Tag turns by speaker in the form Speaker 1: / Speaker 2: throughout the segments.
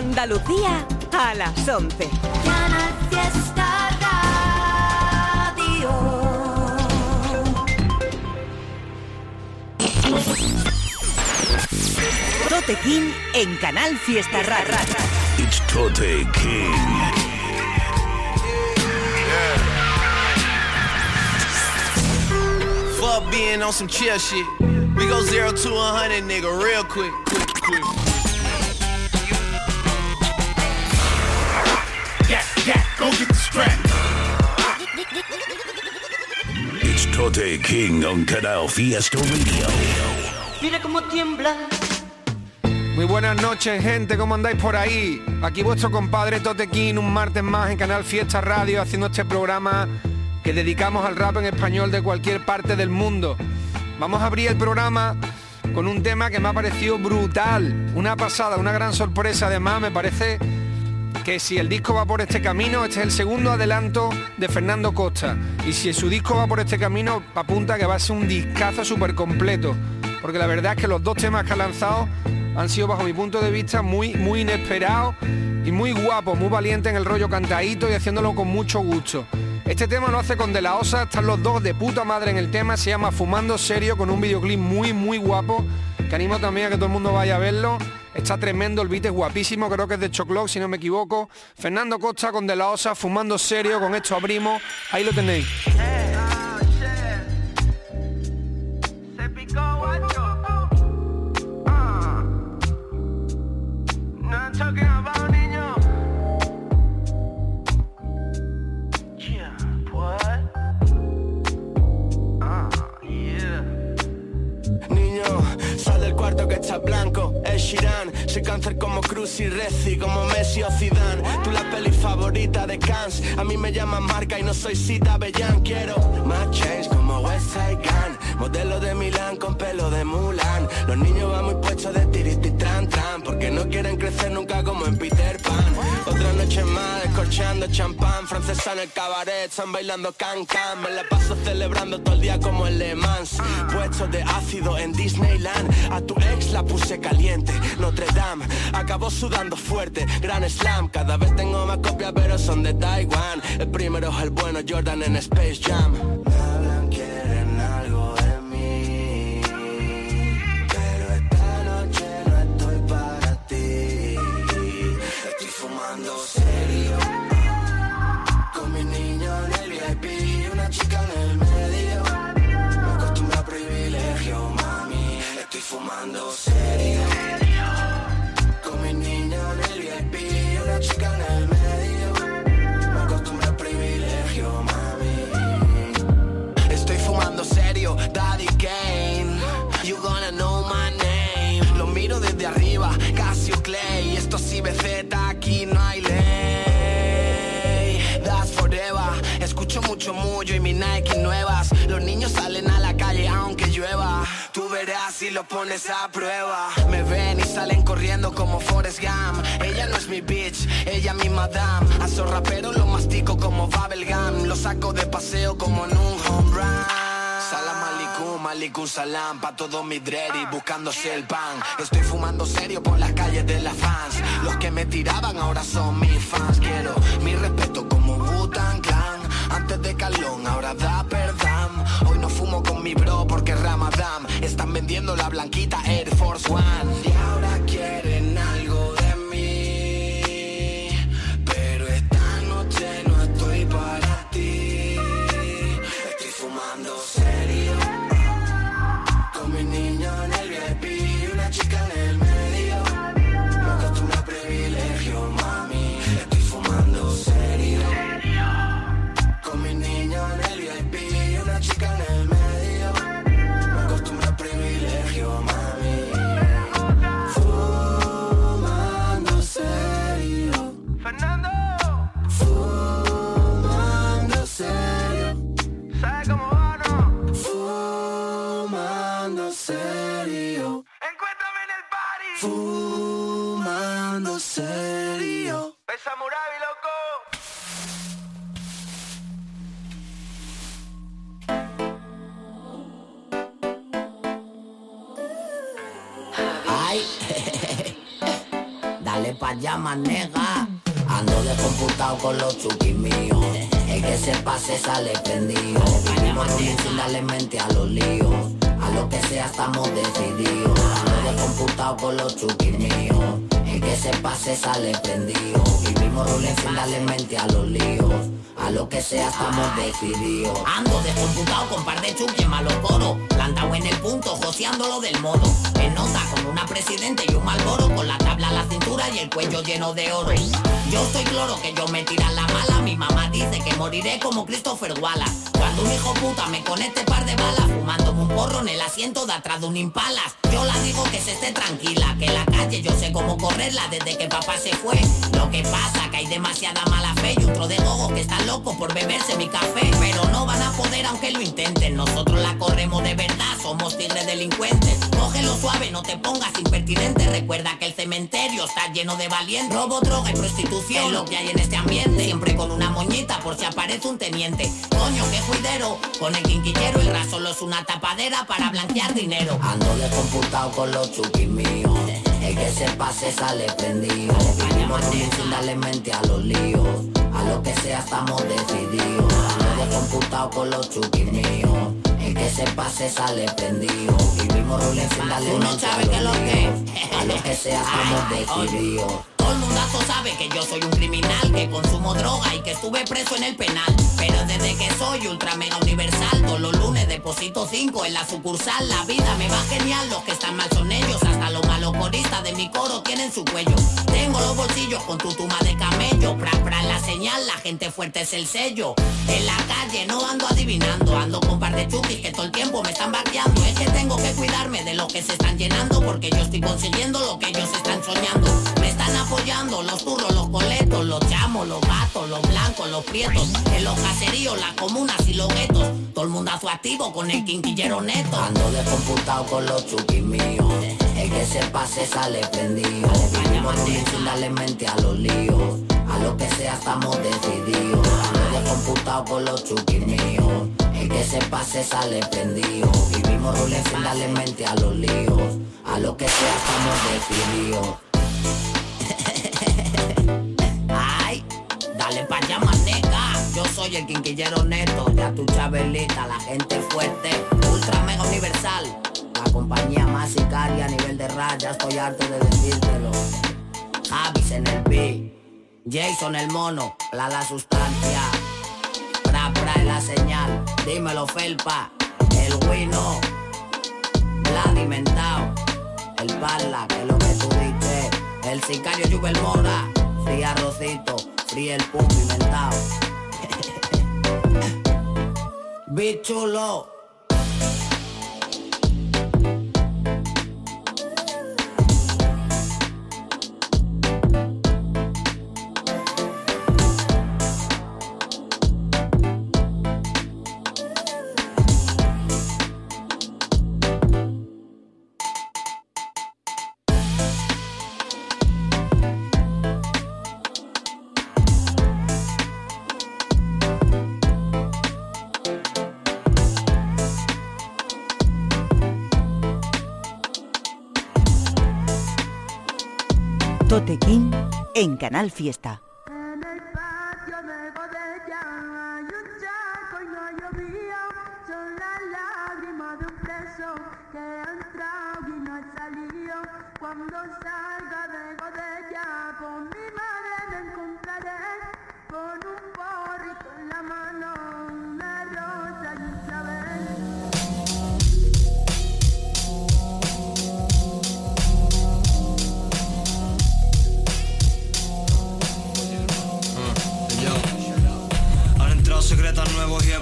Speaker 1: Andalucía a las 11.
Speaker 2: Canal Fiesta Radio.
Speaker 1: Tote King en Canal Fiesta Radio.
Speaker 3: It's Tote King.
Speaker 4: Fuck being on some chill shit. We go zero to a hundred, nigga, real quick, quick, quick.
Speaker 3: It's Tote King on Canal Fiesta Radio.
Speaker 5: Mira cómo tiembla.
Speaker 6: Muy buenas noches, gente, ¿cómo andáis por ahí? Aquí vuestro compadre Totequín, un martes más en Canal Fiesta Radio, haciendo este programa que dedicamos al rap en español de cualquier parte del mundo. Vamos a abrir el programa con un tema que me ha parecido brutal, una pasada, una gran sorpresa. Además, me parece que si el disco va por este camino, este es el segundo adelanto de Fernando Costa. Y si su disco va por este camino, apunta que va a ser un discazo súper completo. Porque la verdad es que los dos temas que ha lanzado han sido, bajo mi punto de vista, muy, muy inesperados y muy guapos, muy valientes en el rollo cantadito y haciéndolo con mucho gusto. Este tema lo hace con De La Osa, están los dos de puta madre en el tema, se llama Fumando Serio, con un videoclip muy, muy guapo, que animo también a que todo el mundo vaya a verlo. Está tremendo, el beat es guapísimo, creo que es de Choclock, si no me equivoco. Fernando Costa con De La Osa, Fumando Serio, con esto abrimos, ahí lo tenéis.
Speaker 7: Niño,
Speaker 4: sal del cuarto que está blanco, es Shiran Soy cáncer como Cruz y Reci, como Messi o Zidane. Tú la peli favorita de Cans A mí me llaman marca y no soy Cita Bellán. Quiero más chains como West Side Gun. Modelo de Milán con pelo de Mulan. Los niños van muy puestos de tiriti tran tran Porque no quieren crecer nunca como en Peter Pan. Otra noche más descorchando champán Francesa en el cabaret, están bailando can can. Me la paso celebrando todo el día como en Le Mans. Puestos de ácido en Disneyland. A tu ex la puse caliente. Notre Dame acabó sudando fuerte. Gran Slam, cada vez tengo más copias pero son de Taiwan El primero es el bueno Jordan en Space Jam Fumando serio. Con mi niño en el VIP Una chica en el medio. Me acostumbro a privilegio, mami. Estoy fumando serio, Daddy Kane. You gonna know my name. Lo miro desde arriba, Casio Clay. Esto es IBZ, aquí no hay ley. That's forever. Escucho mucho mullo y mi Nike Si lo pones a prueba Me ven y salen corriendo como Forrest Gump. Ella no es mi bitch, ella mi madame. A esos raperos lo mastico como bubblegum Lo saco de paseo como en un home run. Salam aleikum, aleikum salam Pa' todos mis dready buscándose el pan. Estoy fumando serio por las calles de las fans. Los que me tiraban ahora son mis fans. Quiero mi respeto como Wu-Tang Clan. Antes de Calón, ahora da mi bro porque Ramadán. Están vendiendo la blanquita Air Force One
Speaker 8: Allá, manega. Ando descomputado con los chukis míos. El que se pase sale prendido. Vivimos sin darle mente a los líos. A lo que sea estamos decididos. Ando descomputado con los chukis míos. El que se pase sale prendido. Vivimos ruling sin a los líos. Lo que sea estamos decididos. Ando descomputado con par de chukis malos coro. Plantado en el punto, joseándolo del modo. En nota con una presidente y un malboro. Con la tabla a la cintura y el cuello lleno de oro. Yo estoy cloro que yo me tiran la mala. Moriré como Christopher Wallace. Cuando un hijo puta me conecte par de balas. Fumándome un porro en el asiento de atrás de un impalas. Yo la digo que se esté tranquila. Que la calle yo sé cómo correrla desde que papá se fue. Lo que pasa que hay demasiada mala fe y otro de gogo que está loco por beberse mi café. Pero no van a poder aunque lo intenten. Nosotros la corremos de verdad, somos tigres delincuentes. Cógelo suave, no te pongas impertinente. Recuerda que el cementerio está lleno de valientes. Robo, droga y prostitución lo que hay en este ambiente. Siempre con una moñita por si aparece un teniente. Coño, qué juidero. Con el quinquillero el ras solo es una tapadera para blanquear dinero. Ando descomputado con los chukis míos. El que se pase sale prendido. Vivimos sin darle mente a los líos. A lo que sea estamos decididos. Ando descomputado con los chukis míos. El que se pase sale prendido. Vivimos sin darle mente a los líos. A lo que sea estamos decididos. Sabe que yo soy un criminal, que consumo droga y que estuve preso en el penal. Pero desde que soy ultra mega universal, todos los lunes deposito 5 en la sucursal. La vida me va genial, los que están mal son ellos. Hasta los malos coristas de mi coro tienen su cuello. Tengo los bolsillos con tu tuma de camello. Pra, pra, la señal, la gente fuerte es el sello. En la calle no ando adivinando, ando con par de chukis que todo el tiempo me están vaqueando. Es que tengo que cuidarme de los que se están llenando, porque yo estoy consiguiendo lo que ellos están soñando. Me están apoyando los turros, los coletos, los chamos, los gatos, los blancos, los prietos. En los caseríos, las comunas y los guetos. Todo el mundazo activo con el quinquillero neto. Ando descomputado con los chukis míos. El que se pase sale prendido. Vivimos darle mente a los líos. A lo que sea estamos decididos. Ando descomputado con los chukis míos. El que se pase sale prendido. Vivimos sin darle mente a los líos. A lo que sea estamos decididos. Soy el quinquillero neto, ya tu chabelita, la gente fuerte, ultra mega universal. La compañía más sicaria a nivel de raya, estoy harto de decírtelo. Javis en el beat, Jason el mono, la la sustancia. Pra pra en la señal, dímelo felpa, el wino, Vladimentao, el pala, que es lo que tú dices. El sicario Jubel Mora, free arrocito, free el pum pimentao. Bichulo.
Speaker 1: Canal Fiesta.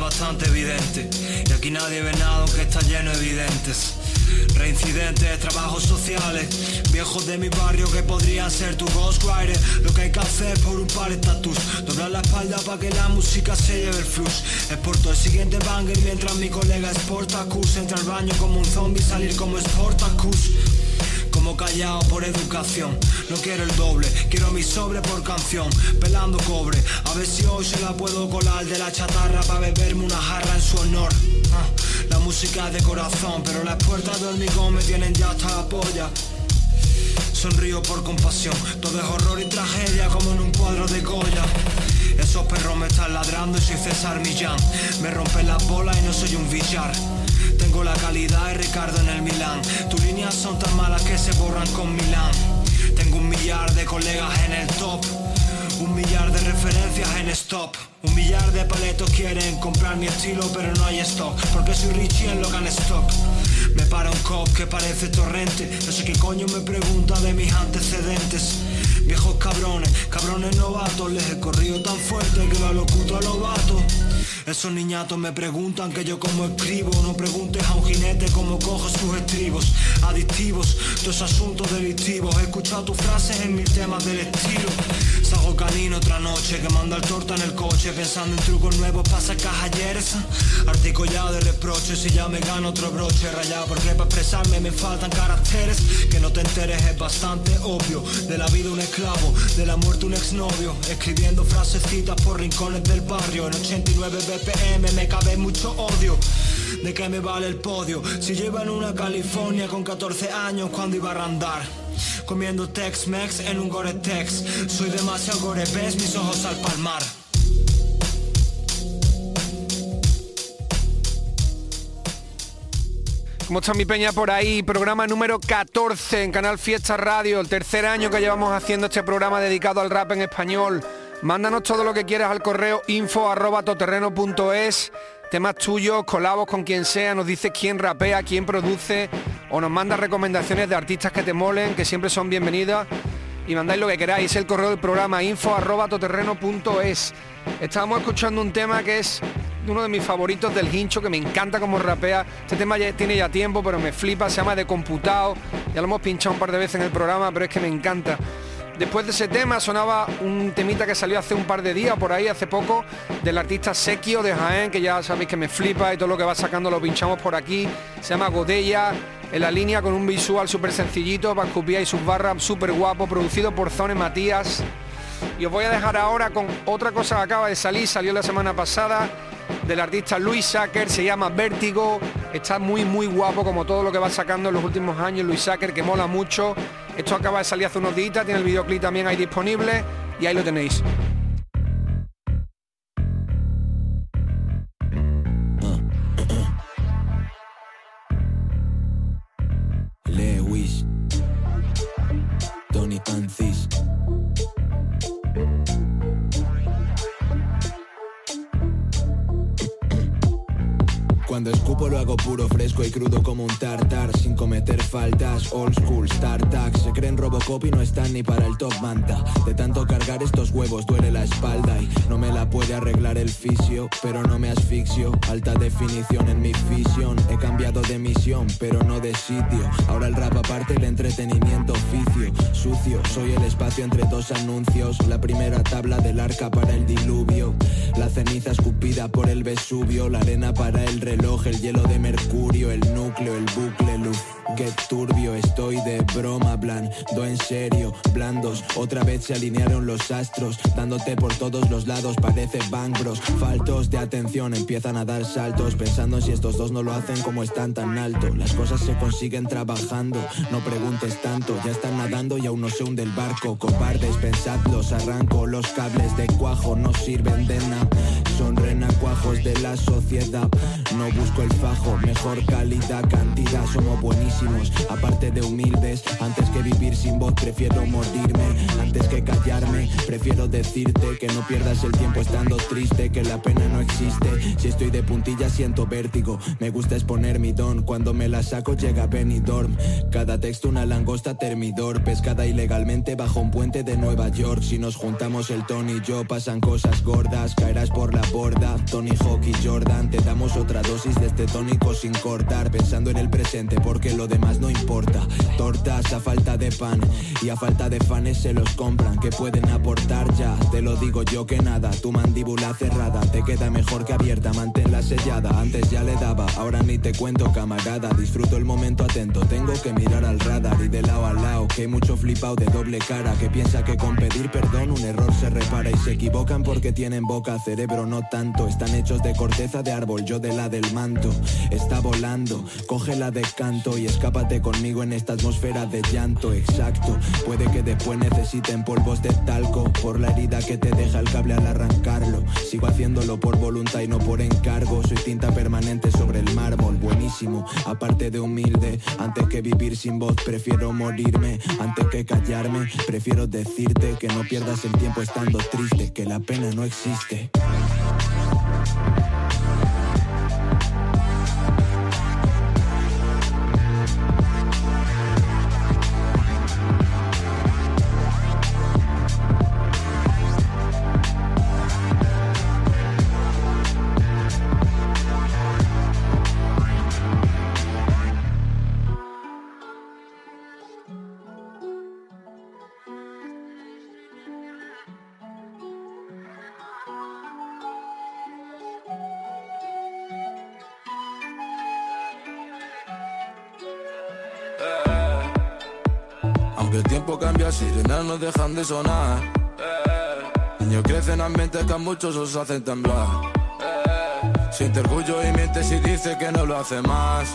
Speaker 9: Bastante evidente. Y aquí nadie ve nada aunque está lleno de evidentes. Reincidentes, trabajos sociales, viejos de mi barrio que podrían ser tu ghostwriter. Lo que hay que hacer por un par de estatus, doblar la espalda para que la música se lleve el flux. Exporto el siguiente banger mientras mi colega Sportacus entra al baño como un zombie, salir como Sportacus. Callado por educación No quiero el doble, quiero mi sobre por canción Pelando cobre, a ver si hoy se la puedo colar de la chatarra para beberme una jarra en su honor Ah, La música es de corazón, pero las puertas de hormigón me tienen ya hasta la polla Sonrío por compasión, todo es horror y tragedia como en un cuadro de Goya. Esos perros me están ladrando y soy César Millán. Me rompen las bolas y no soy un billar. Tengo la calidad de Ricardo en el Milán. Tus líneas son tan malas que se borran con Milán. Tengo un millar de colegas en el top. Un millar de referencias en stop. Un millar de paletos quieren comprar mi estilo, pero no hay stock. Porque soy Richie en Logan Stock. Me para un cop que parece torrente. No sé qué coño me pregunta de mis antecedentes. Viejos cabrones, cabrones novatos, les he corrido tan fuerte que lo locuto a los vatos. Esos niñatos me preguntan que yo como escribo. No preguntes a un jinete cómo cojo sus estribos. Adictivos, tus asuntos delictivos. He escuchado tus frases en mis temas del estilo. Salgo canino otra noche que manda el torta en el coche. Pensando en trucos nuevos para sacar ayeres Articollado de reproches y ya me gano otro broche Rayado porque para expresarme me faltan caracteres. Que no te enteres es bastante obvio. De la vida un esclavo, de la muerte un exnovio. Escribiendo frasecitas por rincones del barrio. En 89 BPM me cabe mucho odio ¿De qué me vale el podio? Si llevan una California con 14 años cuando iba a randar Comiendo Tex-Mex en un Gore-Tex Soy demasiado gore, ves mis ojos al palmar
Speaker 6: ¿Cómo está mi peña por ahí? Programa número 14 en Canal Fiesta Radio, el tercer año que llevamos haciendo este programa dedicado al rap en español. Mándanos todo lo que quieras al correo info arroba toterreno.es, temas tuyos, colabos con quien sea, nos dices quién rapea, quién produce, o nos mandas recomendaciones de artistas que te molen, que siempre son bienvenidas. Y mandáis lo que queráis, el correo del programa info arroba. Estábamos escuchando un tema que es uno de mis favoritos del hincho, que me encanta como rapea. Este tema ya tiene ya tiempo, pero me flipa, se llama De Computado. Ya lo hemos pinchado un par de veces en el programa, pero es que me encanta. Después de ese tema sonaba un temita que salió hace un par de días, por ahí, hace poco, del artista Sequio de Jaén, que ya sabéis que me flipa y todo lo que va sacando lo pinchamos por aquí. Se llama Godella, en la línea con un visual súper sencillito, Bascupía y sus barras súper guapo, producido por Zone Matías. Y os voy a dejar ahora con otra cosa que acaba de salir, salió la semana pasada, del artista Luis Sacker, se llama Vértigo, está muy muy guapo como todo lo que va sacando en los últimos años Luis Sacker, que mola mucho. Esto acaba de salir hace unos días, tiene el videoclip también ahí disponible y ahí lo tenéis.
Speaker 10: Puro, fresco y crudo como un tartar cometer faltas, old school, startups Se creen Robocop y no están ni para el top manta. De tanto cargar estos huevos duele la espalda. Y no me la puede arreglar el fisio Pero no me asfixio, alta definición en mi visión He cambiado de misión, pero no de sitio. Ahora el rap aparte, el entretenimiento oficio. Sucio, soy el espacio entre dos anuncios. La primera tabla del arca para el diluvio. La ceniza escupida por el Vesubio. La arena para el reloj el hielo de mercurio, el núcleo, el bucle, luz. Qué turbio estoy de broma, blando en serio, blandos. Otra vez se alinearon los astros, dándote por todos los lados, parece Bang Bros. Faltos de atención empiezan a dar saltos, pensando si estos dos no lo hacen como están tan alto. Las cosas se consiguen trabajando, no preguntes tanto, ya están nadando y aún no se hunde el barco. Cobardes, pensadlos, arranco los cables de cuajo, no sirven de nada. Son renacuajos de la sociedad. No busco el fajo, mejor calidad, cantidad, somos buenísimos. Aparte de humildes, antes que vivir sin voz, prefiero morirme. Antes que callarme, prefiero decirte que no pierdas el tiempo estando triste, que la pena no existe. Si estoy de puntilla, siento vértigo. Me gusta exponer mi don, cuando me la saco, llega Benidorm. Cada texto, una langosta termidor, pescada ilegalmente bajo un puente de Nueva York. Si nos juntamos el Tony y yo, pasan cosas gordas, caerás por la borda. Tony Hawk y Jordan, te damos otra dosis de este tónico sin cortar, pensando en el presente porque lo demás no importa. Tortas a falta de pan y a falta de fanes se los compran, que pueden aportar ya. Te lo digo yo que nada, tu mandíbula cerrada te queda mejor que abierta, manténla sellada. Antes ya le daba, ahora ni te cuento, camarada. Disfruto el momento atento, tengo que mirar al radar y de lado a lado. Que hay mucho flipado de doble cara que piensa que con pedir perdón un error se repara y se equivocan porque tienen boca, cerebro no Están hechos de corteza de árbol, yo de la del manto. Está volando, cógela de canto y escápate conmigo en esta atmósfera de llanto. Exacto, puede que después necesiten polvos de talco por la herida que te deja el cable al arrancarlo. Sigo haciéndolo por voluntad y no por encargo. Soy tinta permanente sobre el mármol, buenísimo. Aparte de humilde, antes que vivir sin voz, prefiero morirme. Antes que callarme, prefiero decirte que no pierdas el tiempo estando triste, que la pena no existe.
Speaker 11: Aunque dejan de sonar. Niños crecen ambientes que a muchos os hacen temblar. Siente orgullo y miente si dice que no lo hace más.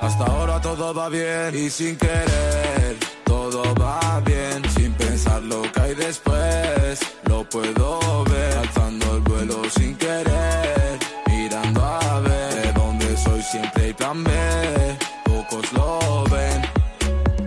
Speaker 11: Hasta ahora todo va bien y sin querer, todo va bien. Sin pensar lo que hay después, lo puedo ver. Alzando el vuelo sin querer, mirando a ver de dónde soy siempre hay plan B. Pocos lo ven.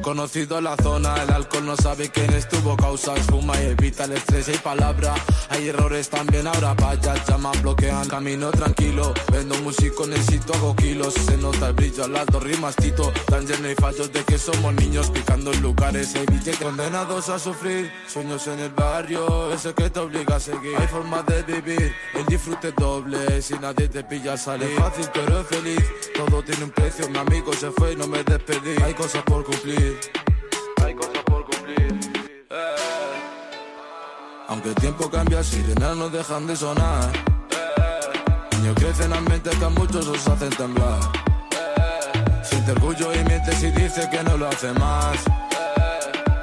Speaker 11: Conocido la zona, el alcohol no sabe quién estuvo causa Fuma y evita el estrés y palabra. Hay errores también, ahora vaya, llaman, bloquean. Camino tranquilo, vendo músico, necesito hago kilos. Se nota el brillo al alto, rimas tito. Tan lleno y fallos de que somos niños Picando en lugares, hay billetes condenados a sufrir Sueños en el barrio, ese que te obliga a seguir. Hay formas de vivir, el disfrute doble. Si nadie te pilla salir. Es fácil pero es feliz, todo tiene un precio Mi amigo se fue y no me despedí. Hay cosas por cumplir hay cosas por cumplir. Eh. Aunque el tiempo cambia, sirenas no dejan de sonar. Eh. Niños crecen ambientes que a muchos os hacen temblar. Eh. Siente orgullo y miente si dice que no lo hace más.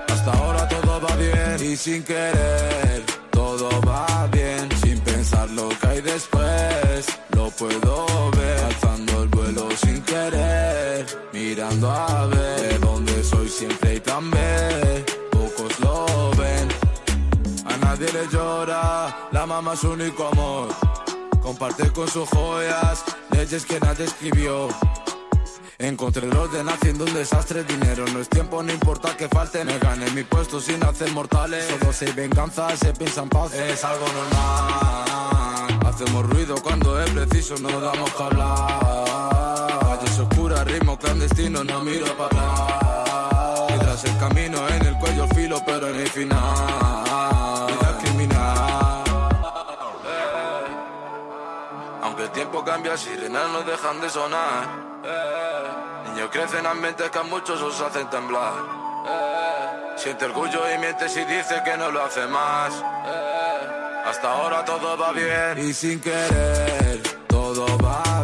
Speaker 11: Hasta ahora todo va bien y sin querer, todo va bien. Sin pensar lo que hay después, lo puedo ver. Alzando el vuelo sin querer, mirando a ver de dónde soy siempre hay plan B. Pocos lo ven, a nadie le llora, la mamá es único amor. Comparte con sus joyas, leyes que nadie escribió. Encontré el orden haciendo un desastre, dinero no es tiempo, no importa que falte, me gané mi puesto sin hacer mortales. Solo se venganza, se piensa en paz, es algo normal. Hacemos ruido cuando es preciso, no damos que hablar. Oscuras, ritmo clandestino, no miro para atrás. Mientras el camino en el cuello filo, pero en el final. Vida criminal. Eh. Aunque el tiempo cambia, sirenas no dejan de sonar. Eh, Niños crecen ambientes que a muchos os hacen temblar. Eh, Siente orgullo y miente si dice que no lo hace más. Hasta ahora todo va bien y sin querer, todo va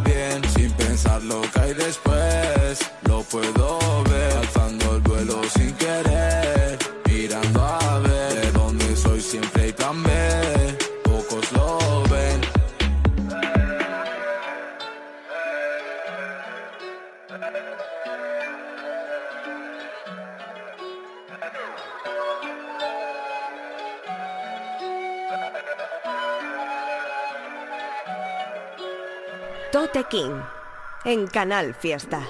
Speaker 11: pensar lo que hay después, lo puedo ver. Alzando el vuelo sin querer, mirando a ver de dónde soy siempre hay plan B. Pocos lo ven.
Speaker 12: Tote King en Canal Fiesta.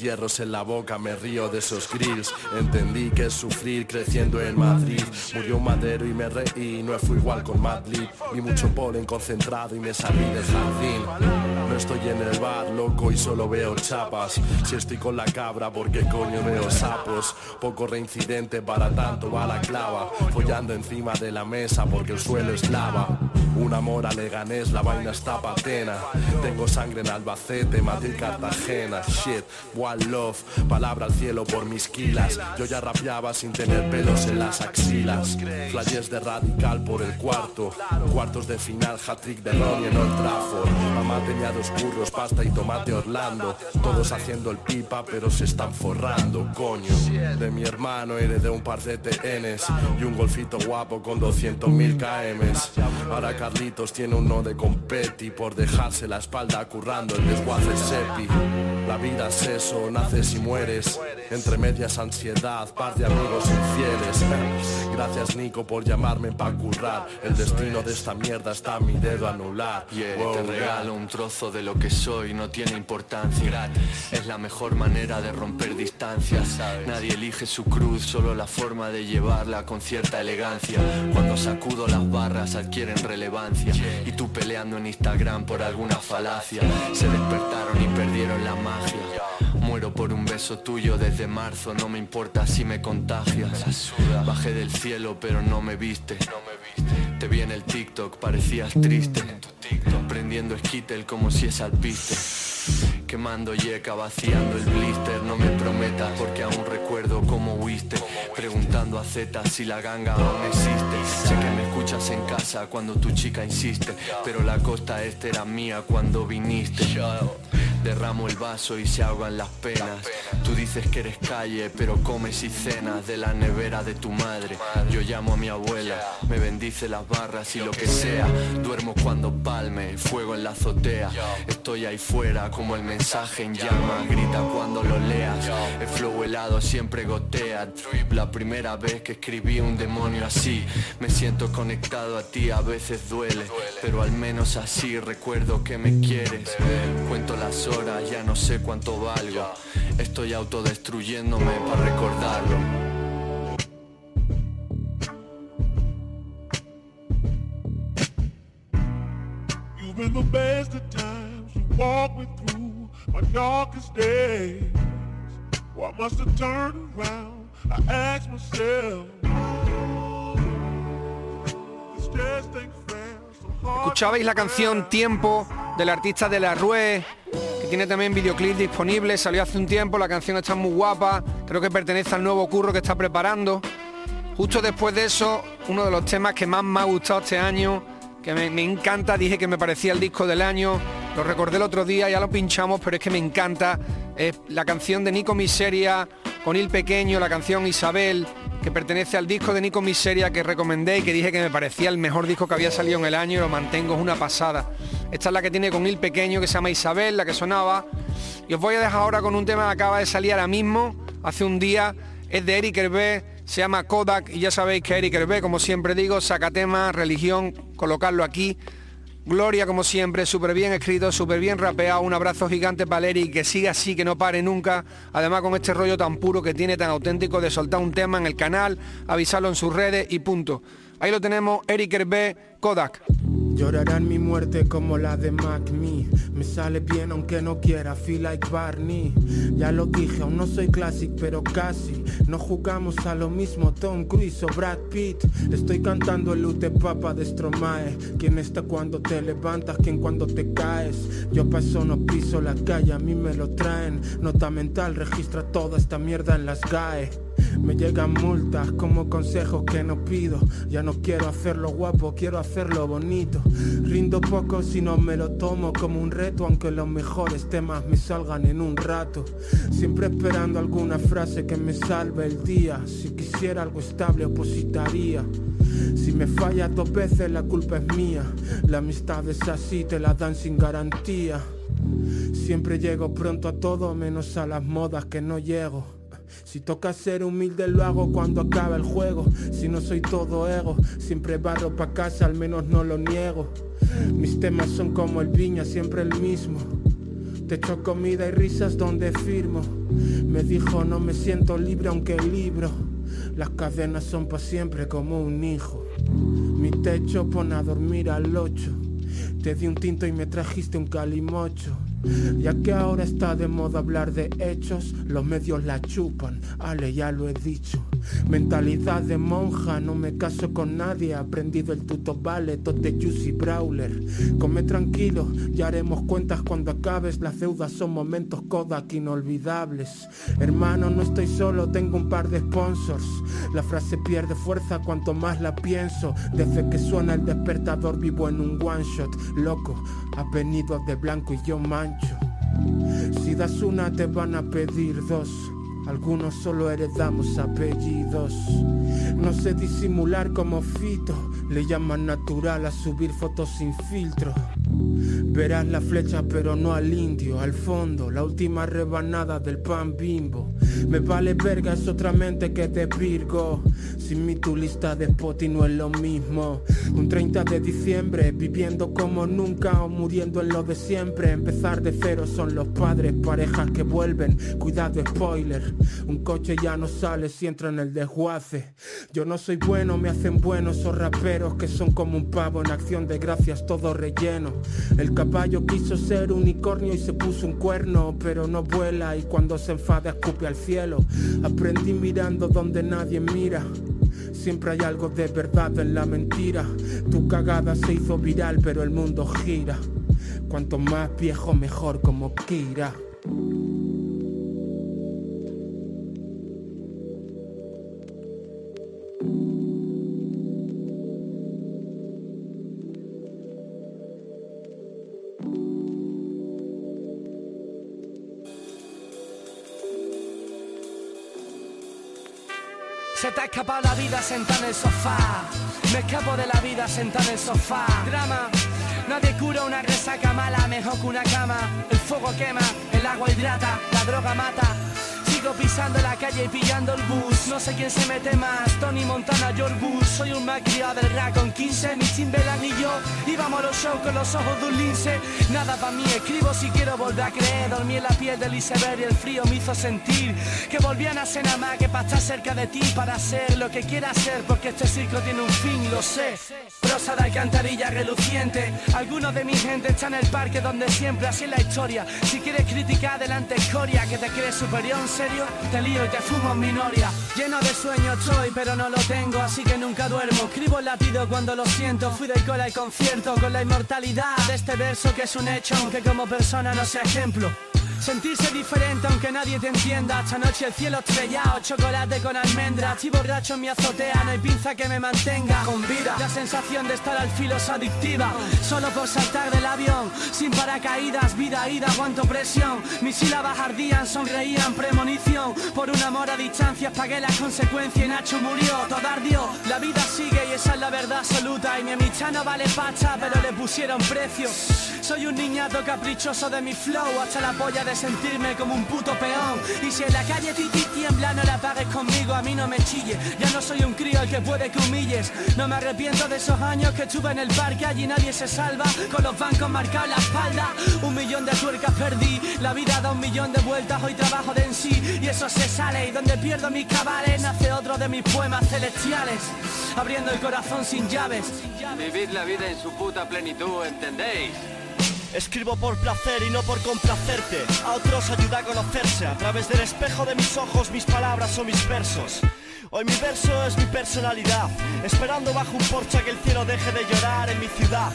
Speaker 13: Hierros en la boca, me río de esos grills. Entendí que sufrir creciendo en Madrid. Murió un madero y me reí, no fui igual con Madrid. Vi mucho polen concentrado y me salí del jardín. No estoy en el bar, loco, y solo veo chapas. Si estoy con la cabra, porque coño veo sapos? Poco reincidente para tanto va la clava. Follando encima de la mesa porque el suelo es lava. Un amor a Leganés, la vaina está patena. Tengo sangre en Albacete, Madrid, Cartagena. Shit, one love, palabra al cielo por mis kilas. Yo ya rapeaba sin tener pelos en las axilas. Flashes de radical por el cuarto. Cuartos de final, hat-trick de Ronnie en Old Trafford. Mamá tenía dos curros, pasta y tomate Orlando. Todos haciendo el pipa, pero se están forrando, coño. De mi hermano heredé un par de TNs y un golfito guapo con 200.000 KMs. Ahora Carlitos tiene uno de competi por dejarse la espalda currando el desguace sepi. La vida es eso, naces y mueres. Entre medias ansiedad, par de amigos infieles. Gracias Nico por llamarme pa' currar. El destino de esta mierda está a mi dedo anular.
Speaker 14: Yeah,
Speaker 13: Wow,
Speaker 14: te regalo un trozo de lo que soy, no tiene importancia. Es la mejor manera de romper distancias. Nadie elige su cruz, solo la forma de llevarla con cierta elegancia. Cuando sacudo las barras adquieren relevancia. Y tú peleando en Instagram por alguna falacia. Se despertaron y perdieron la magia. Muero por un beso tuyo desde marzo, no me importa si me contagias. Bajé del cielo pero no me viste. Te vi en el TikTok, parecías triste. Prendiendo skittle como si es alpiste. Quemando yeca, vaciando el blister No me prometas porque aún recuerdo cómo huiste Preguntando a Z si la ganga aún existe Sé que me escuchas en casa cuando tu chica insiste Pero la costa este era mía cuando viniste Derramo el vaso y se ahogan las penas. Tú dices que eres calle pero comes y cenas De la nevera de tu madre. Yo llamo a mi abuela Me bendice las barras y lo que sea. Duermo cuando palme, fuego en la azotea. Estoy ahí fuera como el mensaje en llamas Grita cuando lo leas El flow helado siempre gotea. La primera vez que escribí un demonio así Me siento conectado a ti, a veces duele Pero al menos así recuerdo que me quieres. Cuento las horas, ya no sé cuánto valgo Estoy autodestruyéndome para recordarlo
Speaker 15: You've been the best of times. You walk me through my darkest days. Why must I turn around? I ask myself.
Speaker 6: Escuchabais la canción Tiempo del artista de la Rue, tiene también videoclip disponible, salió hace un tiempo, la canción está muy guapa, creo que pertenece al nuevo curro que está preparando. Justo después de eso, uno de los temas que más me ha gustado este año, que me, encanta, dije que me parecía el disco del año, lo recordé el otro día, ya lo pinchamos, pero es que me encanta, es la canción de Nico Miseria con Il Pequeño, la canción Isabel, que pertenece al disco de Nico Miseria que recomendé y que dije que me parecía el mejor disco que había salido en el año y lo mantengo, es una pasada. Esta es la que tiene con Il Pequeño, que se llama Isabel, la que sonaba. Y os voy a dejar ahora con un tema que acaba de salir ahora mismo, hace un día, es de Eric Hervé, se llama Kodak y ya sabéis que Eric Hervé, como siempre digo, saca tema, religión, colocarlo aquí. Gloria como siempre, súper bien escrito, súper bien rapeado, un abrazo gigante para Eric, que siga así, que no pare nunca, además con este rollo tan puro que tiene, tan auténtico de soltar un tema en el canal, avisarlo en sus redes y punto. Ahí lo tenemos, Eric Hervé, Kodak.
Speaker 16: Llorarán mi muerte como la de Mac Me sale bien aunque no quiera, feel like Barney Ya lo dije, aún no soy classic pero casi No jugamos a lo mismo Tom Cruise o Brad Pitt Estoy cantando el Ute Papa de Stromae ¿Quién está cuando te levantas? ¿Quién cuando te caes? Yo paso no piso la calle, a mí me lo traen Nota mental, registra toda esta mierda en las GAE me llegan multas como consejos que no pido. Ya no quiero hacerlo guapo, quiero hacerlo bonito. Rindo poco si no me lo tomo como un reto, aunque los mejores temas me salgan en un rato. Siempre esperando alguna frase que me salve el día. Si quisiera algo estable, opositaría. Si me falla dos veces, la culpa es mía. La amistad es así, te la dan sin garantía. Siempre llego pronto a todo, menos a las modas que no llego. Si toca ser humilde lo hago cuando acaba el juego Si no soy todo ego, siempre barro pa' casa, al menos no lo niego Mis temas son como el viña, siempre el mismo Te echo comida y risas donde firmo. Me dijo no me siento libre aunque libro. Las cadenas son para siempre como un hijo. Mi techo pone a dormir al ocho. Te di un tinto y me trajiste un calimocho. Ya que ahora está de moda hablar de hechos, los medios la chupan, ale ya lo he dicho. Mentalidad de monja, no me caso con nadie, aprendido el tuto vale, tote juicy brawler. Come tranquilo, ya haremos cuentas cuando acabes, las deudas son momentos Kodak inolvidables. Hermano, no estoy solo, tengo un par de sponsors. La frase pierde fuerza cuanto más la pienso. Desde que suena el despertador vivo en un one shot, loco, has venido de blanco y yo Si das una te van a pedir dos. Algunos solo heredamos apellidos. No sé disimular como Fito, le llaman natural a subir fotos sin filtro. Verás la flecha pero no al indio, al fondo, la última rebanada del pan bimbo. Me vale verga, es otra mente que te virgo. Sin mí tu lista de Spotify no es lo mismo. Un 30 de diciembre, viviendo como nunca o muriendo en lo de siempre. Empezar de cero son los padres, parejas que vuelven. Cuidado, spoiler. Un coche ya no sale si entra en el desguace. Yo no soy bueno, me hacen buenos esos raperos que son como un pavo en acción de gracias, todo relleno. El caballo quiso ser unicornio y se puso un cuerno, pero no vuela y cuando se enfada escupe al cielo. Aprendí mirando donde nadie mira. Siempre hay algo de verdad en la mentira. Tu cagada se hizo viral, pero el mundo gira. Cuanto más viejo, mejor como Kira.
Speaker 17: Se te ha escapado la vida sentada en el sofá. Me escapo de la vida sentada en el sofá. Drama. Nadie cura una resaca mala mejor que una cama. El fuego quema, el agua hidrata, la droga mata. Sigo pisando la calle y pillando el bus. No sé quién se mete más, Tony Montana, George Bush. Soy un malcriado del rap con 15, mi Timberland y yo. Íbamos a los shows con los ojos de un lince. Nada para mí, escribo si quiero volver a creer. Dormí en la piel del iceberg y el frío me hizo sentir que volvían a ser nada más que para estar cerca de ti. Para ser lo que quiera ser, porque este circo tiene un fin, lo sé. Prosa de alcantarilla reluciente. Algunos de mi gente están en el parque donde siempre, así es la historia. Si quieres criticar adelante escoria, que te crees superior, serio, te lío y te fumo en minoria. Lleno de sueños estoy, pero no lo tengo, así que nunca duermo. Escribo el latido cuando lo siento. Fui del cola y concierto con la inmortalidad de este verso que es un hecho, aunque como persona no sea ejemplo. Sentirse diferente aunque nadie te entienda. Esta noche el cielo estrellado, chocolate con almendra Estoy borracho en mi azotea, no hay pinza que me mantenga Con vida, la sensación de estar al filo es adictiva. Solo por saltar del avión, sin paracaídas Vida, ida, aguanto presión. Mis sílabas ardían, sonreían, premonición. Por un amor a distancias pagué las consecuencias Y Nacho murió, todo ardió La vida sigue y esa es la verdad absoluta. Y mi amistad no vale pacha, pero le pusieron precio. Soy un niñato caprichoso de mi flow Hasta la polla de sentirme como un puto peón. Y si en la calle titi tiembla no la pagues conmigo A mí no me chille, ya no soy un crío el que puede que humilles. No me arrepiento de esos años que estuve en el parque Allí nadie se salva, con los bancos marcados en la espalda Un millón de tuercas perdí, la vida da un millón de vueltas Hoy trabajo de en sí. Y eso se sale Y donde pierdo mis cabales nace otro de mis poemas celestiales. Abriendo el corazón sin llaves.
Speaker 14: Vivid la vida en su puta plenitud, ¿entendéis?
Speaker 18: Escribo por placer y no por complacerte. A otros ayuda a conocerse. A través del espejo de mis ojos, mis palabras o mis versos. Hoy mi verso es mi personalidad. Esperando bajo un porche que el cielo deje de llorar en mi ciudad.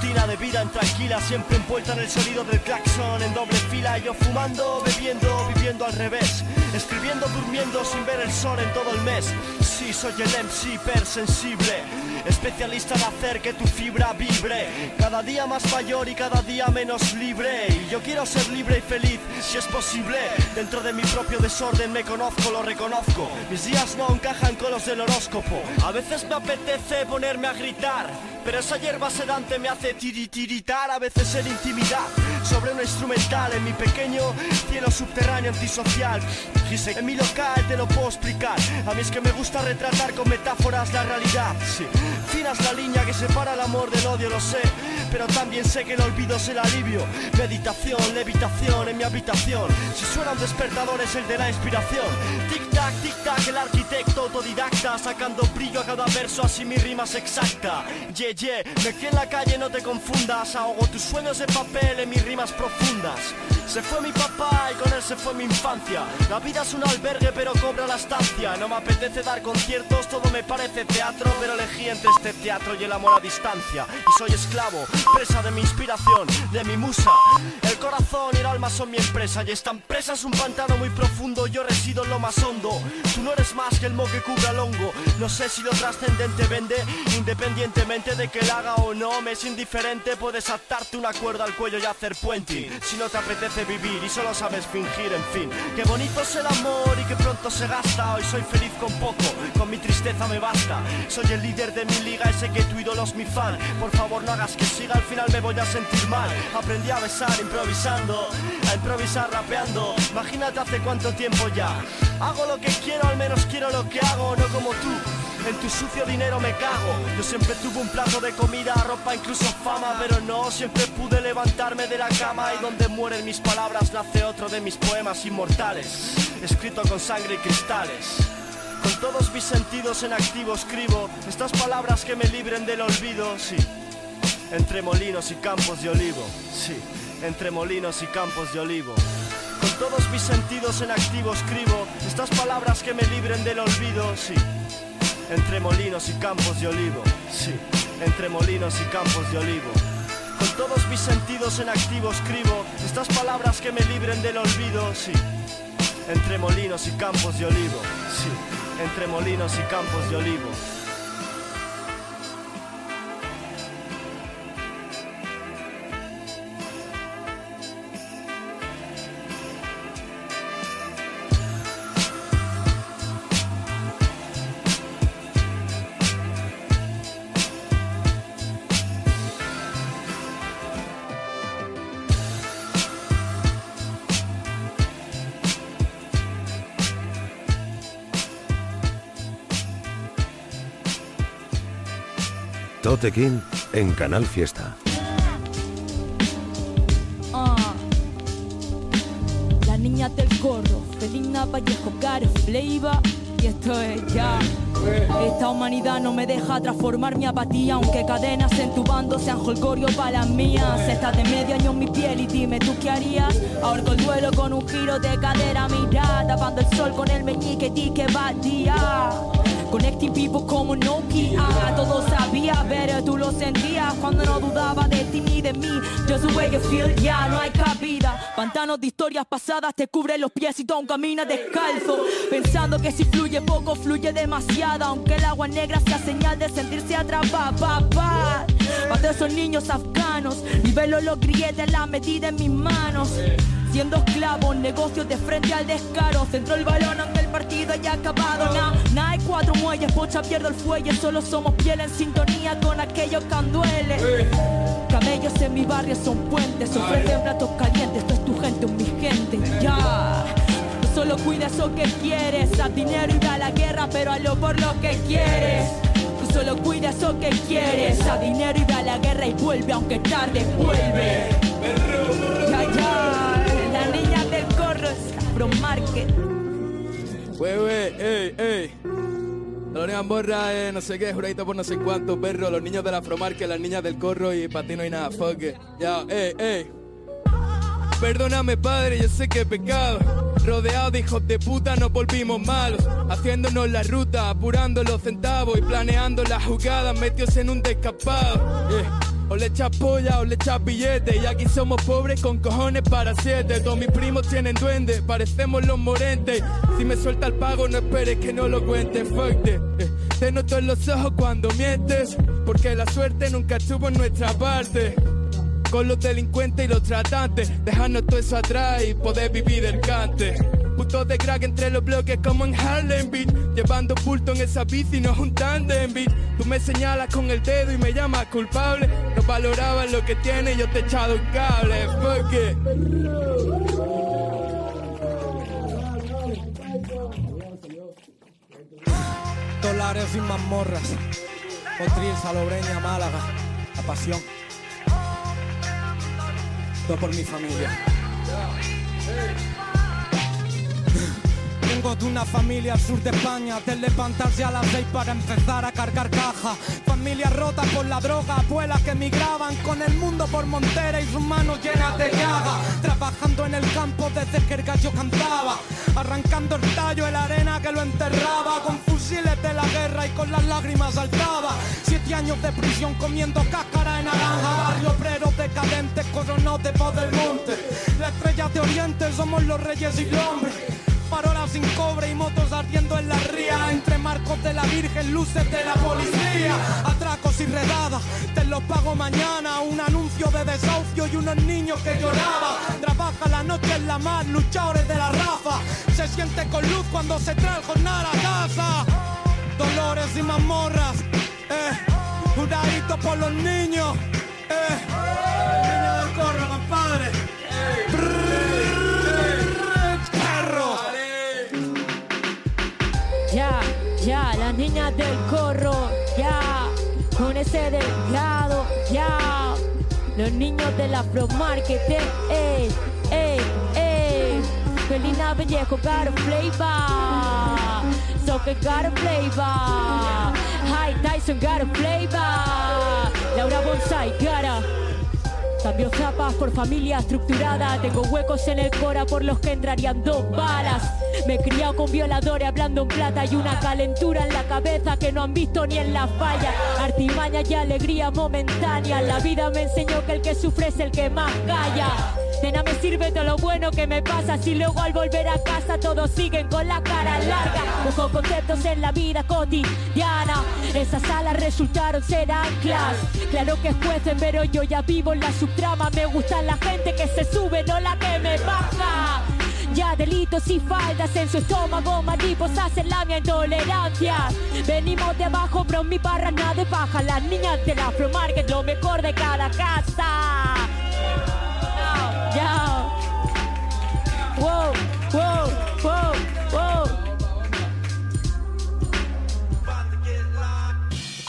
Speaker 18: Rutina de vida intranquila, siempre envuelta en el sonido del claxon en doble fila. Yo fumando, bebiendo, viviendo al revés. Escribiendo, durmiendo sin ver el sol en todo el mes. Sí, soy el MC hipersensible. Especialista en hacer que tu fibra vibre. Cada día más mayor y cada día menos libre. Y yo quiero ser libre y feliz, si es posible. Dentro de mi propio desorden me conozco, lo reconozco. Mis días no encajan con los del horóscopo. A veces me apetece ponerme a gritar. Pero esa hierba sedante me hace tiritiritar, a veces en intimidad. sobre una instrumental en mi pequeño cielo subterráneo antisocial. Quise en mi local te lo puedo explicar. A mí es que me gusta retratar con metáforas la realidad. Sí, fina es la línea que separa el amor del odio, lo sé. Pero también sé que el olvido es el alivio. Meditación, levitación en mi habitación. Si suena un despertador es el de la inspiración. Tic tac, tic tac, el arquitecto autodidacta. Sacando brillo a cada verso, así mi rima es exacta. Me en la calle, no te confundas. Ahogo tus sueños en papel en mis rimas profundas. Se fue mi papá y con él se fue mi infancia. La vida es un albergue pero cobra la estancia. No me apetece dar conciertos, todo me parece teatro, pero elegí entre este teatro y el amor a distancia. Y soy esclavo, presa de mi inspiración, de mi musa. El corazón y son mi empresa y esta empresa es un pantano muy profundo. Yo resido en lo más hondo. Tú no eres más que el mo que cubra el hongo. No sé si lo trascendente vende, independientemente de que la haga o no. Me es indiferente, puedes atarte una cuerda al cuello y hacer puenting. Si no te apetece vivir y solo sabes fingir, en fin. Qué bonito es el amor y que pronto se gasta. Hoy soy feliz con poco, con mi tristeza me basta. Soy el líder de mi liga y sé que tu ídolo es mi fan. Por favor, no hagas que siga, al final me voy a sentir mal. Aprendí a besar improvisando, a improvisar rapeando. Imagínate hace cuánto tiempo ya. Hago lo que quiero, al menos quiero lo que hago, no como tú. En tu sucio dinero me cago. Yo siempre tuve un plato de comida, ropa, incluso fama, pero no siempre pude levantarme de la cama. Y donde mueren mis palabras nace otro de mis poemas inmortales, escrito con sangre y cristales. Con todos mis sentidos en activo escribo estas palabras que me libren del olvido, sí. Entre molinos y campos de olivo, sí. Entre molinos y campos de olivo. Con todos mis sentidos en activo escribo estas palabras que me libren del olvido, sí. Entre molinos y campos de olivo, sí. Entre molinos y campos de olivo. Con todos mis sentidos en activo escribo estas palabras que me libren del olvido, sí. Entre molinos y campos de olivo, sí. Entre molinos y campos de olivo.
Speaker 19: Tote King en Canal Fiesta.
Speaker 20: Ah. La del corro, Felina Vallejo, Care Fleiva y esto es ya. Esta humanidad no me deja transformar mi apatía, aunque cadenas en tu bando sean holgorio para las mías. Estás de medio año en mi piel y dime tú qué harías. Ahorco el duelo con un giro de cadera, mira, tapando el sol con el meñique y que va día. Connecting people como Nokia. Todo sabía, pero tú lo sentías Cuando no dudaba de ti ni de mí. Just the way you feel, ya no hay cabida. Pantanos de historias pasadas te cubren los pies y tú caminas descalzo. Pensando que si fluye poco, fluye demasiado. Aunque el agua negra sea señal de sentirse atrapada Papá, para esos niños afganos Nivelo los grilletes, la medida en mis manos. Siendo esclavo, negocios de frente al descaro. Centro el balón aunque el partido haya acabado. Nah, hay cuatro muelles, pocha pierdo el fuelle. Solo somos piel en sintonía con aquellos que duele Camellos en mi barrio son puentes Ofrecen platos calientes, esto es tu gente, es mi gente Ya. Solo cuida eso que quieres. Haz dinero y da la guerra Pero hazlo por lo que quieres solo cuida eso que quieres Haz dinero y da la guerra y vuelve Aunque tarde, vuelve Ya, ya La niña del corro es From Market
Speaker 21: Wey, wey, ey, ey. Única borra, eh, no sé qué, juradito por no sé cuántos perros, los niños de la Fromarque, las niñas del corro y para ti no hay nada, fuck it. Ya, ey, ey. Perdóname padre, yo sé que pecado. Rodeado de hijos de puta nos volvimos malos. Haciéndonos la ruta, apurando los centavos Y planeando las jugadas metidos en un descapado. Eh, O le echas polla o le echas billetes Y aquí somos pobres con cojones para siete. Todos mis primos tienen duendes, parecemos los morentes. Si me suelta el pago no esperes que no lo cuente, it. Eh, Te noto en los ojos cuando mientes Porque la suerte nunca estuvo en nuestra parte con los delincuentes y los tratantes, dejarnos todo eso atrás y poder vivir del cante. Puto de crack entre los bloques como en Harlem Beat Llevando bulto en esa bici, no juntando en beat Tú me señalas con el dedo y me llamas culpable No valorabas lo que tienes, yo te he echado un cable Fuck it.
Speaker 22: Dólares y mazmorras. Potril, Salobreña, Málaga. La pasión. Por mi familia. Vengo de una familia al sur de España, de levantarse a las seis para empezar a cargar caja. Familia rota por la droga, abuelas que migraban con el mundo por Montera y sus manos llenas de llaga. Trabajando en el campo desde que el gallo cantaba, arrancando el tallo en la arena que lo enterraba. Con fusiles de la guerra y con las lágrimas saltaba. Siete años de prisión comiendo cáscara de naranja. Barrio obrero decadente, coronados de voz del monte. La estrella de Oriente somos los reyes y los hombres. Parolas sin cobre y motos ardiendo en la ría. Entre marcos de la virgen, luces de la policía. Atracos y redadas, te los pago mañana. Un anuncio de desahucio y unos niños que lloraban. Trabaja la noche en la mar, luchadores de la raza. Se siente con luz cuando se trae el jornal a casa. Dolores y mazmorras, eh. Juradito por los niños, eh. Niño del
Speaker 23: Ya, las niñas del corro, ya, con ese delgado, ya, los niños del Afromarket, eh, eh, eh, eh, Felina Vallejo, caro flavor, so que caro flavor, High Tyson, caro flavor, Laura Bonsai, cara. Cambio zapas por familia estructurada. Tengo huecos en el cora por los que entrarían dos balas. Me he criado con violadores hablando en plata y una calentura en la cabeza que no han visto ni en la falla. Artimaña y alegría momentánea. La vida me enseñó que el que sufre es el que más calla. De me sirve todo lo bueno que me pasa si luego al volver a casa todos siguen con la cara larga. Busco conceptos en la vida cotidiana. Esas alas resultaron ser anclas. Claro que es jueces, pero yo ya vivo en la subtrama. Me gusta la gente que se sube, no la que me baja. Ya delitos y faldas en su estómago, mariposas en la mía intolerancia. Venimos de abajo, bro, mi barra nada de baja. Las niñas del Afromarket, lo mejor de cada casa. Wow.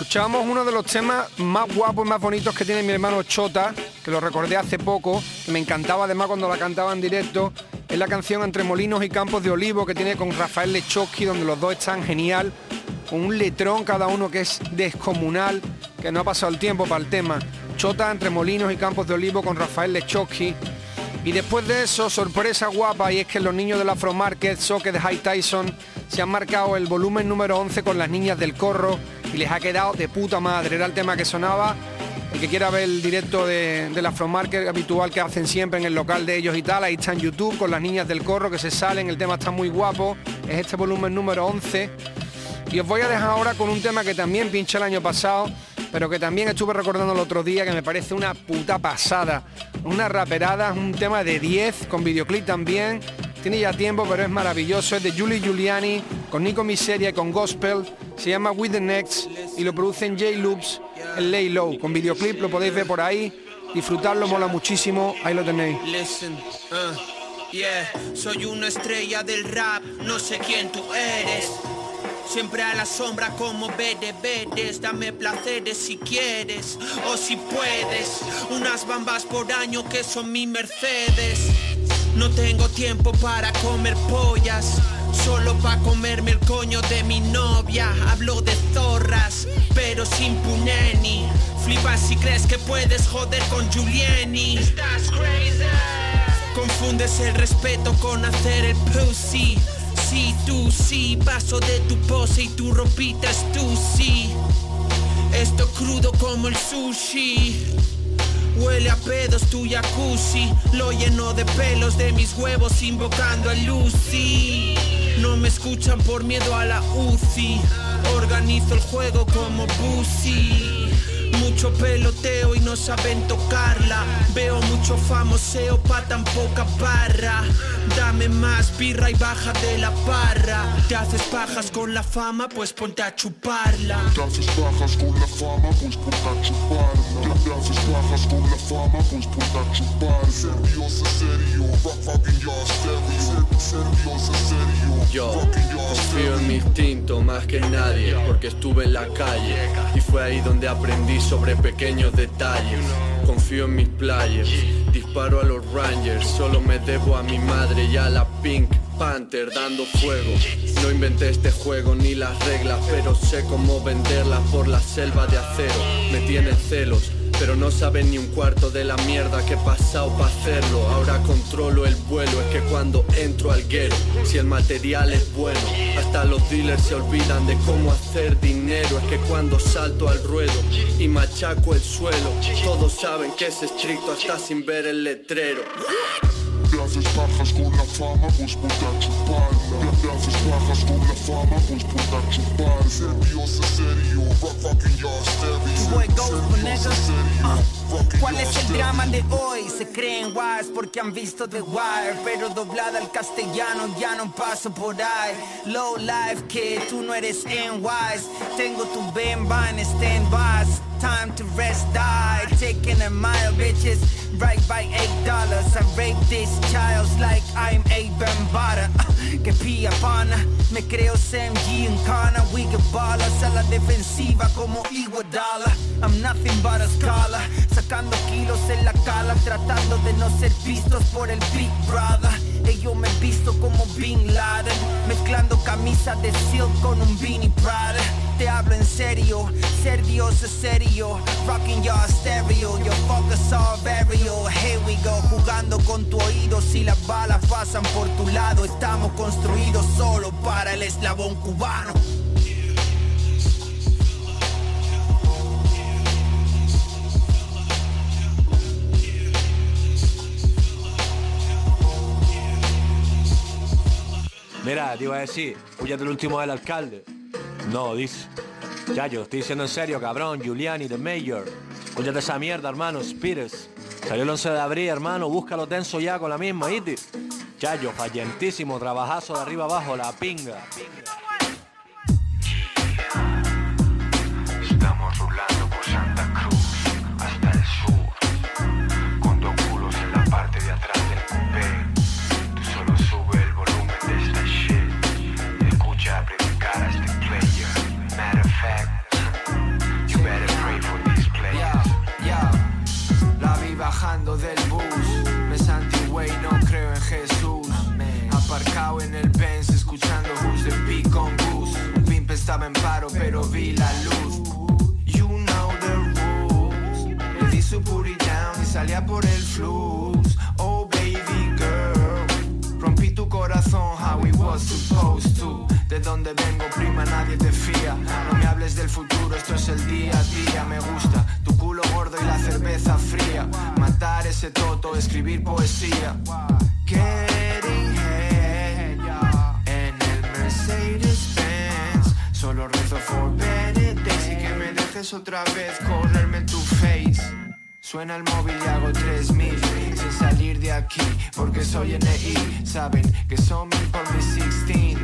Speaker 6: Escuchábamos uno de los temas más guapos y más bonitos que tiene mi hermano Chota, que lo recordé hace poco, que me encantaba además cuando la cantaba en directo. Es la canción Entre Molinos y Campos de Olivo que tiene con Rafael Lechowski, donde los dos están genial, con un letrón cada uno que es descomunal, que no ha pasado el tiempo para el tema. Chota entre Molinos y Campos de Olivo con Rafael Lechowski. Y después de eso, sorpresa guapa, y es que los niños del Afro Market, Soque de High Tyson, se han marcado el volumen número 11 con las niñas del corro y les ha quedado de puta madre. Era el tema que sonaba. El que quiera ver el directo de, del Afro Market habitual que hacen siempre en el local de ellos y tal, ahí está en YouTube con las niñas del corro que se salen, el tema está muy guapo. Es este volumen número 11. Y os voy a dejar ahora con un tema que también pinché el año pasado, pero que también estuve recordando el otro día, que me parece una puta pasada. Una raperada, un tema de 10, con videoclip también. Tiene ya tiempo, pero es maravilloso. Es de Julie Giuliani, con Nico Miseria y con Gospel. Se llama With the Next y lo producen J Loops en Lay Low. Con videoclip lo podéis ver por ahí. Disfrutarlo mola muchísimo. Ahí lo tenéis.
Speaker 24: Siempre a la sombra como Bedes, dame placeres si quieres o si puedes. Unas bambas por año que son mi Mercedes. No tengo tiempo para comer pollas, solo pa' comerme el coño de mi novia. Hablo de zorras, pero sin puneni. Flipas si crees que puedes joder con Giuliani. Estás crazy. Confundes el respeto con hacer el pussy. Sí, tú sí, paso de tu pose y tu ropita es tú sí. Esto crudo como el sushi. Huele a pedos tu jacuzzi, lo lleno de pelos de mis huevos invocando a Lucy. No me escuchan por miedo a la UCI, organizo el juego como Busi. Mucho peloteo y no saben tocarla. Veo mucho famoseo pa' tan poca barra. Dame más birra y baja de la parra. Te haces pajas con la fama, pues ponte a chuparla.
Speaker 15: Te haces bajas con la fama, pues ponte a chuparla. Te haces bajas con la fama, pues ponte a chupar. Serio, es serio, fuck fucking yo, serio. Serio, es serio,
Speaker 14: Yo confío en mi instinto más que nadie Porque estuve en la calle Y fue ahí donde aprendí sobre pequeños detalles. Confío en mis players. Disparo a los Rangers. Solo me debo a mi madre y a la Pink Panther dando fuego. No inventé este juego ni las reglas Pero sé cómo venderlas por la selva de acero. Me tiene celos pero no saben ni un cuarto de la mierda que he pasado para hacerlo. Ahora controlo el vuelo, es que cuando entro al guero Si el material es bueno, hasta los dealers se olvidan de cómo hacer dinero. Es que cuando salto al ruedo y machaco el suelo Todos saben que es estricto hasta sin ver el letrero
Speaker 15: haces bajas con la fama, pues ponte a chuparla. Te haces bajas con la fama, pues ponte a chupar. Serio, es serio, fuck fucking yo, serio.
Speaker 25: ¿Cuál es el drama de hoy? Se creen wise porque han visto The Wire Pero doblada al castellano ya no paso por ahí Low life kid, tú no eres en wise Tengo tu bemba en stand-by Time to rest, die. Taking a mile, bitches Right by eight dollars. I rape these childs like I'm a bambara. Que pilla pana Me creo Sam G en cana We get balas a la defensiva como Iguodala. I'm nothing but a scholar Sacando kilos en la cala Tratando de no ser vistos por el Big Brother. Ellos me visto como Bin Laden Mezclando camisa de silk con un Beanie Prada Te hablo en serio Ser Dios es serio Rocking your stereo Your focus all variable Here we go Jugando con tu oído Si las balas pasan por tu lado Estamos construidos solo para el eslabón cubano
Speaker 26: Mira, te iba a decir, huyate el último del alcalde. No, dice. Ya, estoy diciendo en serio, cabrón, Giuliani, The Mayor. Escúchate esa mierda, hermano, Spirits. Salió el 11 de abril, hermano, búscalo tenso ya con la misma, ¿viste? Chayo, fallentísimo, trabajazo de arriba abajo, la pinga.
Speaker 19: Estamos rulando
Speaker 10: estaba en paro, pero vi la luz. You know the rules. Le di su puri down y salía por el flux. Oh, baby girl. Rompí tu corazón, how it was supposed to. De donde vengo, prima, nadie te fía. No me hables del futuro, esto es el día a día. Me gusta tu culo gordo y la cerveza fría. Matar ese toto, escribir poesía. Getting head en el Mercedes. Solo rezo for better days y que me dejes otra vez correrme en tu face. Suena el móvil y hago 3000 sin salir de aquí porque soy NI. Saben que son mil por mi 16.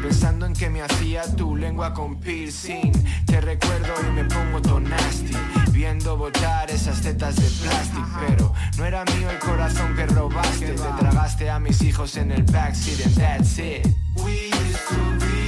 Speaker 10: Pensando en que me hacía tu lengua con piercing. Te recuerdo y me pongo todo nasty. Viendo botar esas tetas de plástico. Pero no era mío el corazón que robaste. Te tragaste a mis hijos en el backseat and that's it.
Speaker 27: We used to be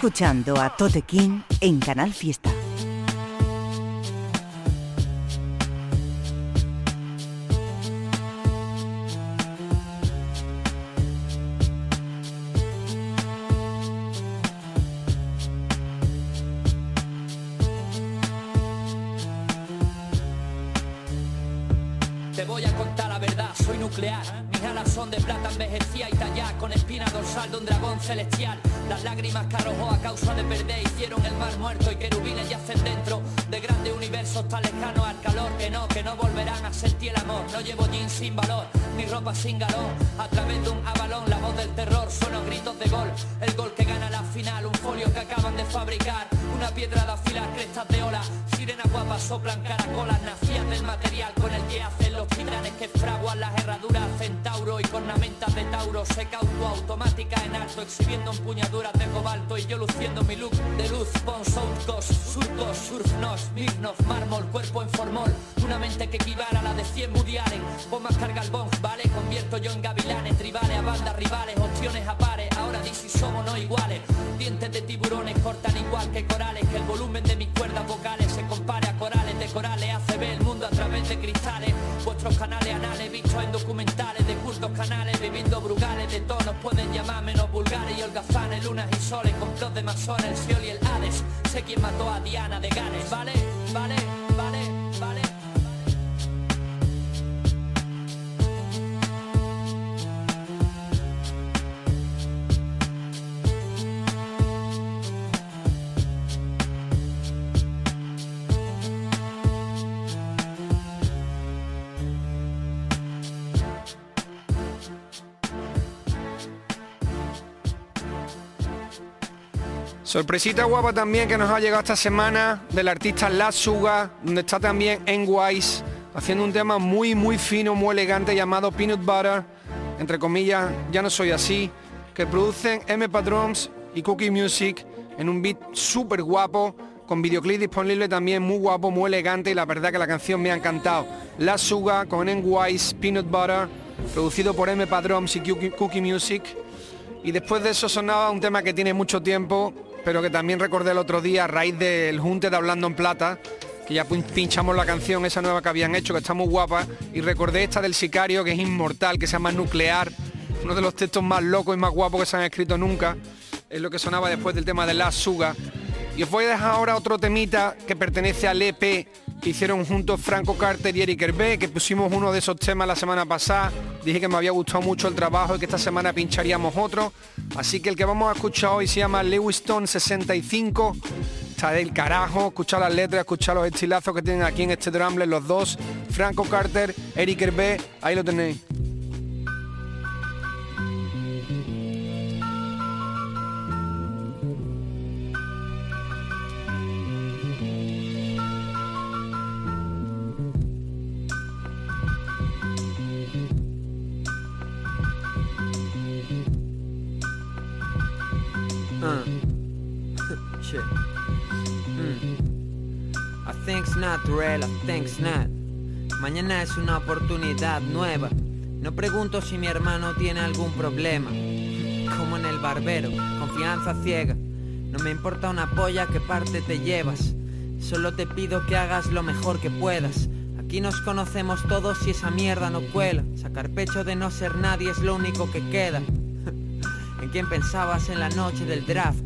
Speaker 2: escuchando a Tote King en Canal Fiesta.
Speaker 28: Te voy a contar la verdad, soy nuclear. Mis alas son de plata envejecida y tallada con espina dorsal de un dragón celestial. Las lágrimas que arrojó a causa de perder hicieron el mar muerto y querubines yacen dentro de grandes universos tan lejanos al calor que no, que no volverán a sentir el amor. No llevo jeans sin valor, ni ropa sin galón. A través de un avalón, la voz del terror suena gritos de gol. El gol que gana final, un folio que acaban de fabricar. Una piedra de afilar, crestas de ola. Sirenas guapas soplan caracolas, nacidas del material con el que hacen los titanes que fraguan las herraduras centauro y cornamentas de tauro. Seca automática en alto, exhibiendo empuñaduras de cobalto y yo luciendo mi look de luz. Bon Southcos, surcos, surfnos, mirnos, mármol, cuerpo en formol. Una mente que equivale a la de 100 Woody Allen. Vos más carga el bong, vale, convierto yo en gavilanes, tribales a bandas rivales, opciones a pares. Ahora di si somos no iguales. Dientes de tiburones cortan igual que corales, que el volumen de mis cuerdas vocales se compare a corales de corales. Hace ver el mundo a través de cristales. Vuestros canales anales, vistos en documentales de cultos canales, viviendo brugales de tonos, pueden llamar menos vulgares y holgazanes, lunas y soles, complot de masones, el Ciol y el Hades. Sé quién mató a Diana de vale, vale, vale.
Speaker 6: Sorpresita guapa también que nos ha llegado esta semana del artista La Suga, donde está también N-Wise, haciendo un tema muy muy fino, muy elegante llamado Peanut Butter, entre comillas, ya no soy así, que producen M Patrons y Cookie Music en un beat súper guapo, con videoclip disponible también muy guapo, muy elegante y la verdad que la canción me ha encantado. La Suga con N-Wise, Peanut Butter, producido por M Patrons y Cookie Music. Y después de eso sonaba un tema que tiene mucho tiempo, pero que también recordé el otro día a raíz del junte de Hablando en Plata, que ya pin- pinchamos la canción esa nueva que habían hecho, que está muy guapa, y recordé esta del sicario, que es inmortal, que se llama Nuclear, uno de los textos más locos y más guapos que se han escrito nunca, es lo que sonaba después del tema de La Suga. Y os voy a dejar ahora otro temita que pertenece al EP hicieron juntos Franco Carter y Eric Hervé, que pusimos uno de esos temas la semana pasada. Dije que me había gustado mucho el trabajo y que esta semana pincharíamos otro. Así que el que vamos a escuchar hoy se llama Lewiston 65. Está del carajo, escuchar las letras, escuchar los estilazos que tienen aquí en este drumble los dos. Franco Carter, Eric Hervé, ahí lo tenéis.
Speaker 29: I think's not real, I think's not. Mañana es una oportunidad nueva. No pregunto si mi hermano tiene algún problema. Como en el barbero, confianza ciega. No me importa una polla que parte te llevas. Solo te pido que hagas lo mejor que puedas. Aquí nos conocemos todos y esa mierda no cuela. Sacar pecho de no ser nadie es lo único que queda. ¿En quién pensabas en la noche del draft?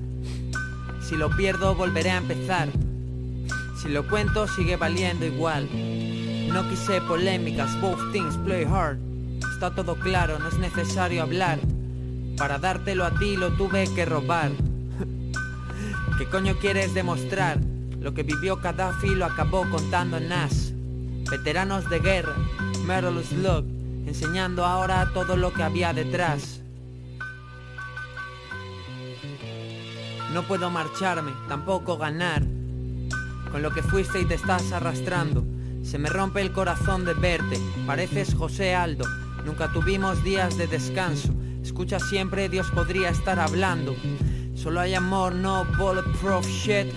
Speaker 29: Si lo pierdo volveré a empezar. Si lo cuento sigue valiendo igual. No quise polémicas, both things play hard. Está todo claro, no es necesario hablar. Para dártelo a ti lo tuve que robar. ¿Qué coño quieres demostrar? Lo que vivió Gaddafi lo acabó contando Nas. Veteranos de guerra, Metal Slug, enseñando ahora todo lo que había detrás. No puedo marcharme, tampoco ganar. Con lo que fuiste y te estás arrastrando. Se me rompe el corazón de verte. Pareces José Aldo. Nunca tuvimos días de descanso. Escucha siempre, Dios podría estar hablando. Solo hay amor, no bulletproof shit.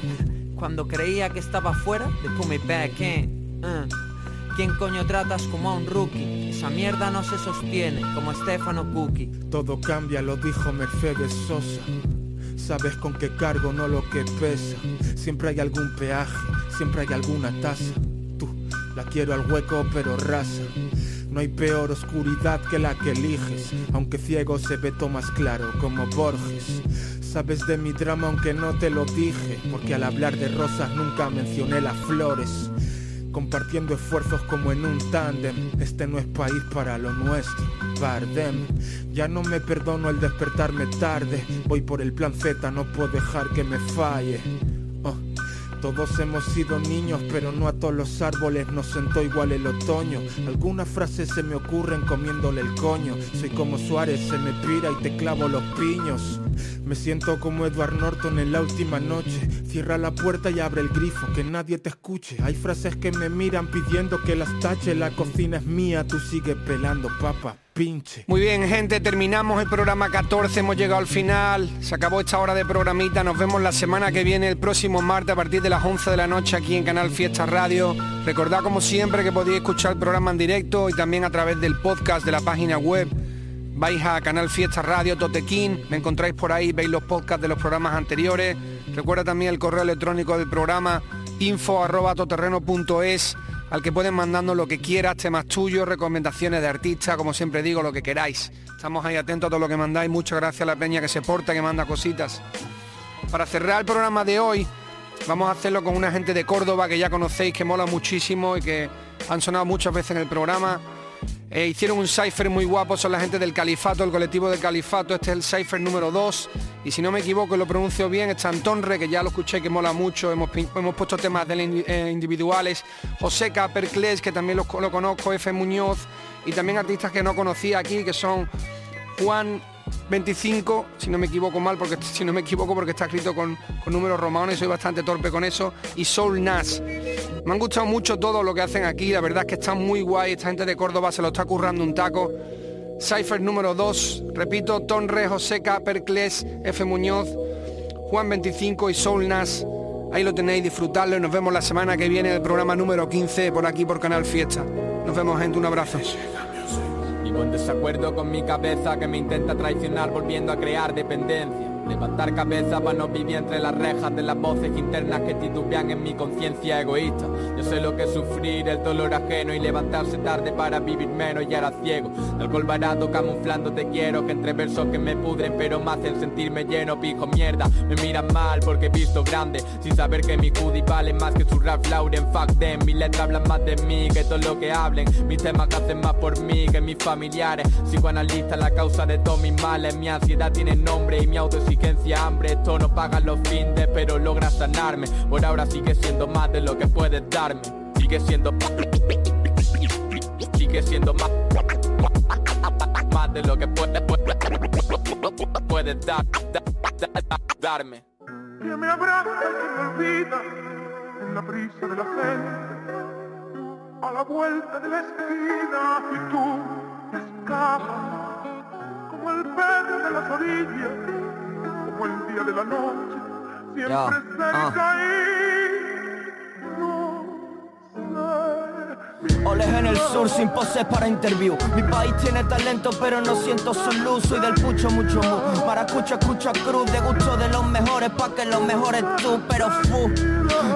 Speaker 29: Cuando creía que estaba fuera, they put me back in. Uh. ¿Quién coño tratas como a un rookie? Esa mierda no se sostiene, como Stefano Cookie.
Speaker 16: Todo cambia, lo dijo Mercedes Sosa. Sabes con qué cargo, no lo que pesa. Siempre hay algún peaje, siempre hay alguna tasa. Tú, la quiero al hueco pero rasa. No hay peor oscuridad que la que eliges, aunque ciego se ve todo más claro, como Borges. Sabes de mi drama aunque no te lo dije, porque al hablar de rosas nunca mencioné las flores. Compartiendo esfuerzos como en un tándem, este no es país para lo nuestro. Bardem, ya no me perdono el despertarme tarde, voy por el plan Z, no puedo dejar que me falle. Oh. Todos hemos sido niños, pero no a todos los árboles nos sentó igual el otoño. Algunas frases se me ocurren comiéndole el coño. Soy como Suárez, se me pira y te clavo los piños. Me siento como Edward Norton en la última noche. Cierra la puerta y abre el grifo, que nadie te escuche. Hay frases que me miran pidiendo que las tache. La cocina es mía, tú sigues pelando, papa. Pinche.
Speaker 6: Muy bien, gente, terminamos el programa 14, hemos llegado al final, se acabó esta hora de programita, nos vemos la semana que viene, el próximo martes a partir de las 11 de la noche aquí en Canal Fiesta Radio. Recordad como siempre que podéis escuchar el programa en directo y también a través del podcast de la página web. Vais a Canal Fiesta Radio Totequín, me encontráis por ahí, veis los podcasts de los programas anteriores. Recuerda también el correo electrónico del programa info arroba toterreno.es al que pueden mandarnos lo que quieras, temas tuyos, recomendaciones de artistas, como siempre digo, lo que queráis. Estamos ahí atentos a todo lo que mandáis. Muchas gracias a la peña que se porta, que manda cositas. Para cerrar el programa de hoy, vamos a hacerlo con una gente de Córdoba que ya conocéis, que mola muchísimo y que han sonado muchas veces en el programa. Eh, hicieron un cipher muy guapo, son la gente del Califato, el colectivo del Califato, este es el cipher número 2 y si no me equivoco lo pronuncio bien, está Antonre, que ya lo escuché que mola mucho, hemos, hemos puesto temas de eh, individuales, José Perclés, que también lo, lo conozco, F. Muñoz y también artistas que no conocía aquí, que son Juan 25, si no me equivoco mal, porque si no me equivoco porque está escrito con, con números romanos y soy bastante torpe con eso, y Soul Nas. Me han gustado mucho todo lo que hacen aquí, la verdad es que están muy guay, esta gente de Córdoba se lo está currando un taco. Cypher número 2, repito, Tonre, Joseca, Percles, F. Muñoz, Juan 25 y Soul Nas. Ahí lo tenéis, disfrutarlo y nos vemos la semana que viene el programa número 15 por aquí por Canal Fiesta. Nos vemos gente, un abrazo.
Speaker 30: Vivo en desacuerdo con mi cabeza que me intenta traicionar volviendo a crear dependencia. Levantar cabeza para no vivir entre las rejas de las voces internas que titubean en mi conciencia egoísta. Yo sé lo que es sufrir el dolor ajeno y levantarse tarde para vivir menos y ahora ciego. De alcohol barato camuflando te quiero que entre versos que me pudren pero me hacen sentirme lleno pijo mierda. Me miran mal porque he visto grande sin saber que mi hoodie vale más que su rap Lauren. Fuck them, mis letras hablan más de mí que todo lo que hablen. Mis temas que hacen más por mí que mis familiares. Psicoanalista la causa de todos mis males. Mi ansiedad tiene nombre y mi autoexigencia hambre. Esto no paga los fines, pero logra sanarme. Por ahora sigue siendo más de lo que puedes darme. Sigue siendo. Sigue siendo más. Más de lo que puedes, puedes dar, darme.
Speaker 15: Que me abraza y me olvida en la prisa de la gente. A la vuelta de la esquina y tú escapas como el verde de las orillas como el día de la noche, siempre
Speaker 31: Ya,
Speaker 15: cerca
Speaker 31: ah.
Speaker 15: y no.
Speaker 18: Oles en el sur sin poses para interview Mi país tiene talento pero no siento su luz Soy del pucho mucho mu Maracucha escucha cruz De gusto de los mejores pa' que los mejores tú Pero fu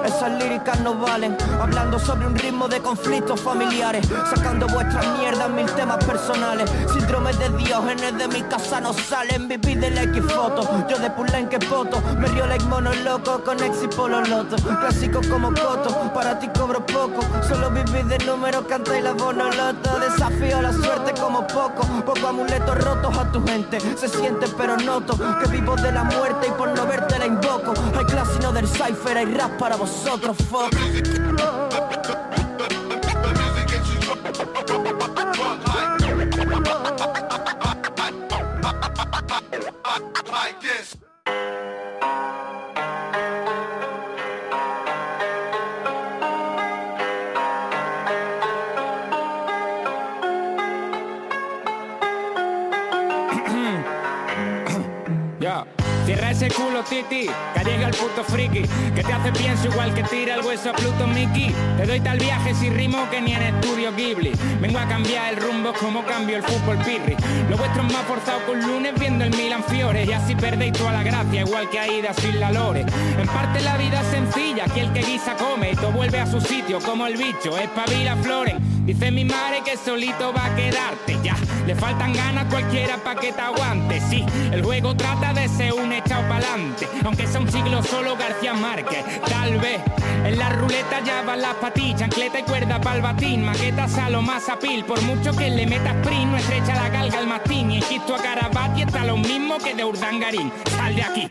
Speaker 32: Esas líricas no valen. Hablando sobre un ritmo de conflictos familiares. Sacando vuestras mierdas, mil temas personales. Síndrome de Diógenes de mi casa no salen. Viví de X foto. Yo de Pulen que poto. Me río like mono loco con ex y polo loto. Clásicos como Coto. Para ti cobro poco. Solo viví de números, canta y la bono loto. Desafío la suerte como poco. Poco amuletos rotos a tu gente. Se siente pero noto que vivo de la muerte y por no verte la invoco. Hay clase y no del cipher, hay rap para vosotros, fuck.
Speaker 15: Like this.
Speaker 33: Cierra ese culo, Titi, que llega el puto friki Que te hace pienso igual que tira el hueso a Pluto Mickey. Te doy tal viaje si rimo que ni en estudio Ghibli. Vengo a cambiar el rumbo como cambio el fútbol pirri. Lo vuestro es más forzado que un lunes viendo el Milan Fiore Y así perdéis toda la gracia, igual que Aida sin la lore. En parte la vida es sencilla, que el que guisa come Y todo vuelve a su sitio como el bicho, espabila Floren Dice mi madre que solito va a quedarte ya. Le faltan ganas cualquiera pa' que te aguante Sí, el juego trata de ser un echado pa'lante Aunque sea un siglo solo García Márquez. Tal vez en la ruleta ya van las patillas Chancleta y cuerda pa'l batín Maquetas a lo más apil. Por mucho que le metas sprint No estrecha la galga al mastín. Y Egipto a Carabati está lo mismo que de Urdangarín. Sal de aquí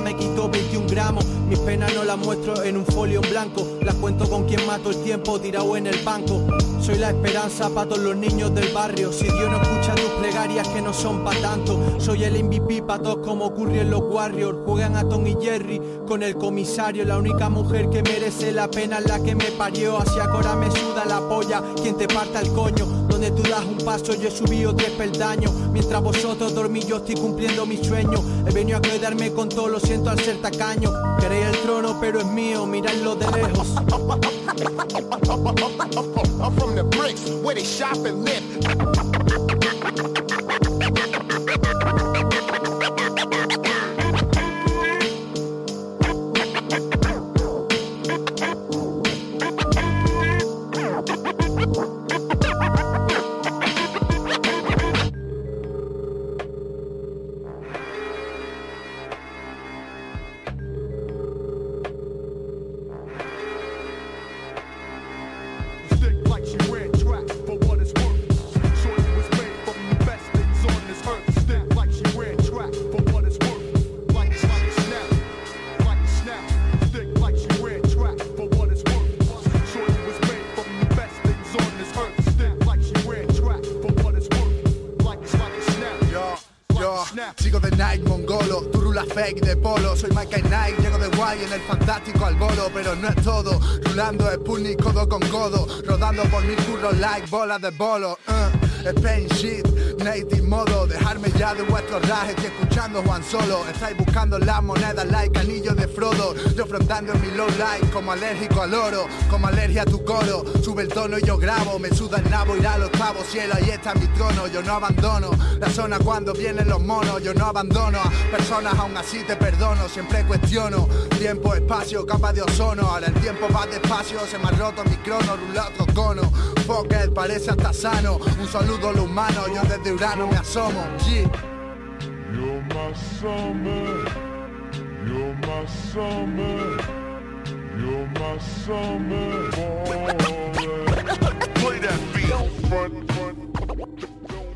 Speaker 34: me quitó 21 gramos. Mis penas no las muestro en un folio en blanco. Las cuento con quien mato el tiempo tirado en el banco. Soy la esperanza para todos los niños del barrio. Si Dios no escucha tus plegarias que no son pa' tanto. Soy el MVP pa' todos como ocurrió en los Warriors. Juegan a Tom y Jerry con el comisario. La única mujer que merece la pena es la que me parió. Hacia ahora me suda la polla. Quien te parta el coño. Donde tú das un paso yo he subido tres peldaños. Mientras vosotros dormís yo estoy cumpliendo mi sueño. He venido a quedarme con todo, lo siento al ser tacaño. Queréis el trono pero es mío, miradlo de lejos.
Speaker 15: I'm from the bricks where they shop and live.
Speaker 35: El fantástico al bolo, pero no es todo, rulando Sputnik codo con codo, rodando por mil curros like bolas de bolo, uh, Spain shit, native modo, dejarme ya de vuestros rajes y escuchando Juan Solo, estáis buscando las monedas like anillo de Frodo, yo afrontando en mi low life como alérgico al oro, como alergia a tu coro, sube el tono y yo grabo, me suda el nabo, irá al octavo cielo, ahí está mi trono, yo no abandono la zona cuando vienen los monos, yo no abandono a personas, aún así te perdono, siempre cuestiono, tiempo, espacio, capa de ozono, ahora el tiempo va despacio, se me ha roto mi crono, rula otro cono, Pocket parece hasta sano, un saludo a los humanos, yo desde Urano me asomo, yeah.
Speaker 15: You're my summer, you're my summer, you're my summer. boy. Play that beat. Front, front.
Speaker 36: Yo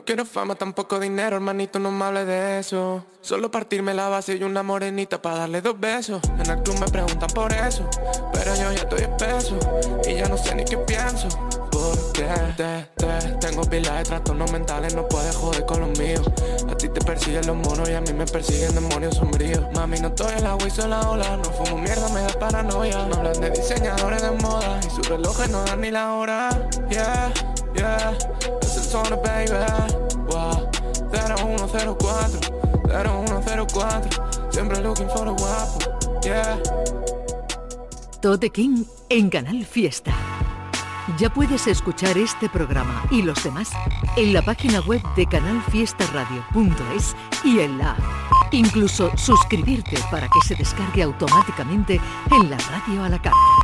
Speaker 36: no quiero fama, tampoco dinero, hermanito, no me hable de eso. Solo partirme la base y una morenita para darle dos besos. En el club me preguntan por eso, pero yo ya estoy espeso y ya no sé ni qué pienso. Porque te, te, tengo pila de trastornos mentales, no puedes joder con los míos. A ti te persiguen los monos y a mí me persiguen demonios sombríos. Mami, no estoy en la y la ola, no fumo mierda, me da paranoia. Me hablan de diseñadores de moda y sus relojes no dan ni la hora. Yeah, yeah, es el baby. Wow, 0104, 0104, siempre looking for a guapo. Yeah.
Speaker 37: Tote King en Canal Fiesta. Ya puedes escuchar este programa y los demás en la página web de canalfiestaradio.es y en la. Incluso suscribirte para que se descargue automáticamente en la radio a la carta.